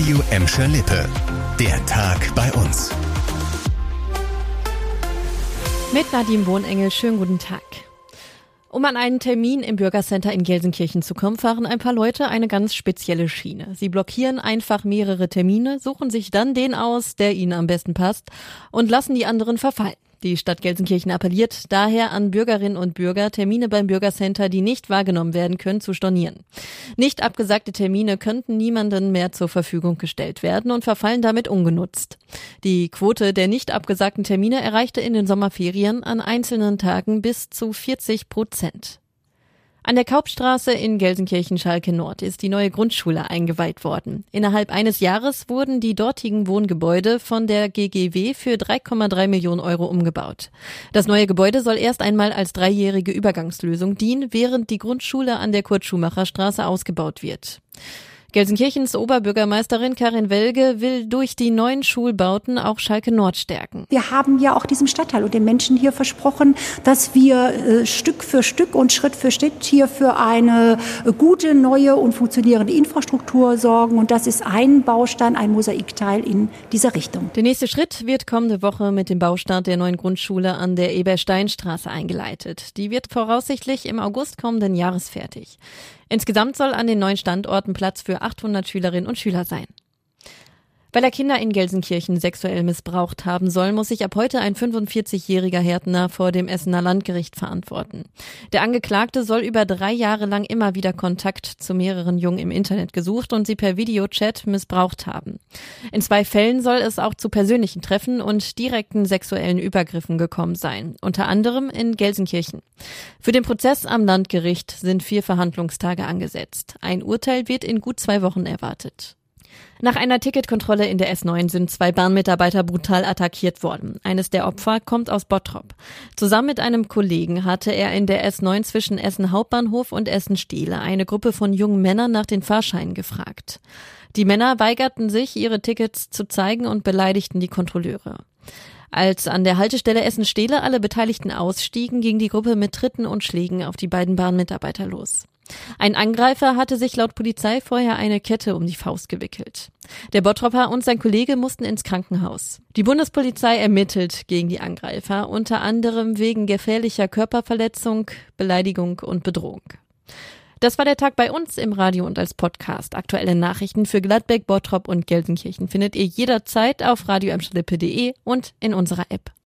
Radio Emscher Lippe. Der Tag bei uns. Mit Nadim Wohnengel, schönen guten Tag. Um an einen Termin im Bürgercenter in Gelsenkirchen zu kommen, fahren ein paar Leute eine ganz spezielle Schiene. Sie blockieren einfach mehrere Termine, suchen sich dann den aus, der ihnen am besten passt und lassen die anderen verfallen. Die Stadt Gelsenkirchen appelliert daher an Bürgerinnen und Bürger, Termine beim Bürgercenter, die nicht wahrgenommen werden können, zu stornieren. Nicht abgesagte Termine könnten niemanden mehr zur Verfügung gestellt werden und verfallen damit ungenutzt. Die Quote der nicht abgesagten Termine erreichte in den Sommerferien an einzelnen Tagen bis zu 40 Prozent. An der Kaupstraße in Gelsenkirchen-Schalke Nord ist die neue Grundschule eingeweiht worden. Innerhalb eines Jahres wurden die dortigen Wohngebäude von der GGW für 3,3 Millionen Euro umgebaut. Das neue Gebäude soll erst einmal als dreijährige Übergangslösung dienen, während die Grundschule an der Kurt-Schumacher-Straße ausgebaut wird. Gelsenkirchens Oberbürgermeisterin Karin Welge will durch die neuen Schulbauten auch Schalke Nord stärken. Wir haben ja auch diesem Stadtteil und den Menschen hier versprochen, dass wir äh, Stück für Stück und Schritt für Schritt hier für eine gute, neue und funktionierende Infrastruktur sorgen. Und das ist ein Baustein, ein Mosaikteil in dieser Richtung. Der nächste Schritt wird kommende Woche mit dem Baustart der neuen Grundschule an der Ebersteinstraße eingeleitet. Die wird voraussichtlich im August kommenden Jahres fertig. Insgesamt soll an den neuen Standorten Platz für 800 Schülerinnen und Schüler sein. Weil er Kinder in Gelsenkirchen sexuell missbraucht haben soll, muss sich ab heute ein 45-jähriger Härtner vor dem Essener Landgericht verantworten. Der Angeklagte soll über drei Jahre lang immer wieder Kontakt zu mehreren Jungen im Internet gesucht und sie per Videochat missbraucht haben. In zwei Fällen soll es auch zu persönlichen Treffen und direkten sexuellen Übergriffen gekommen sein, unter anderem in Gelsenkirchen. Für den Prozess am Landgericht sind vier Verhandlungstage angesetzt. Ein Urteil wird in gut zwei Wochen erwartet. Nach einer Ticketkontrolle in der S9 sind zwei Bahnmitarbeiter brutal attackiert worden. Eines der Opfer kommt aus Bottrop. Zusammen mit einem Kollegen hatte er in der S9 zwischen Essen Hauptbahnhof und Essen Stehle eine Gruppe von jungen Männern nach den Fahrscheinen gefragt. Die Männer weigerten sich, ihre Tickets zu zeigen und beleidigten die Kontrolleure. Als an der Haltestelle Essen-Stehle alle Beteiligten ausstiegen, ging die Gruppe mit Tritten und Schlägen auf die beiden Bahnmitarbeiter los. Ein Angreifer hatte sich laut Polizei vorher eine Kette um die Faust gewickelt. Der Bottropper und sein Kollege mussten ins Krankenhaus. Die Bundespolizei ermittelt gegen die Angreifer, unter anderem wegen gefährlicher Körperverletzung, Beleidigung und Bedrohung. Das war der Tag bei uns im Radio und als Podcast. Aktuelle Nachrichten für Gladbeck, Bottrop und Gelsenkirchen findet ihr jederzeit auf radioamschlippe.de und in unserer App.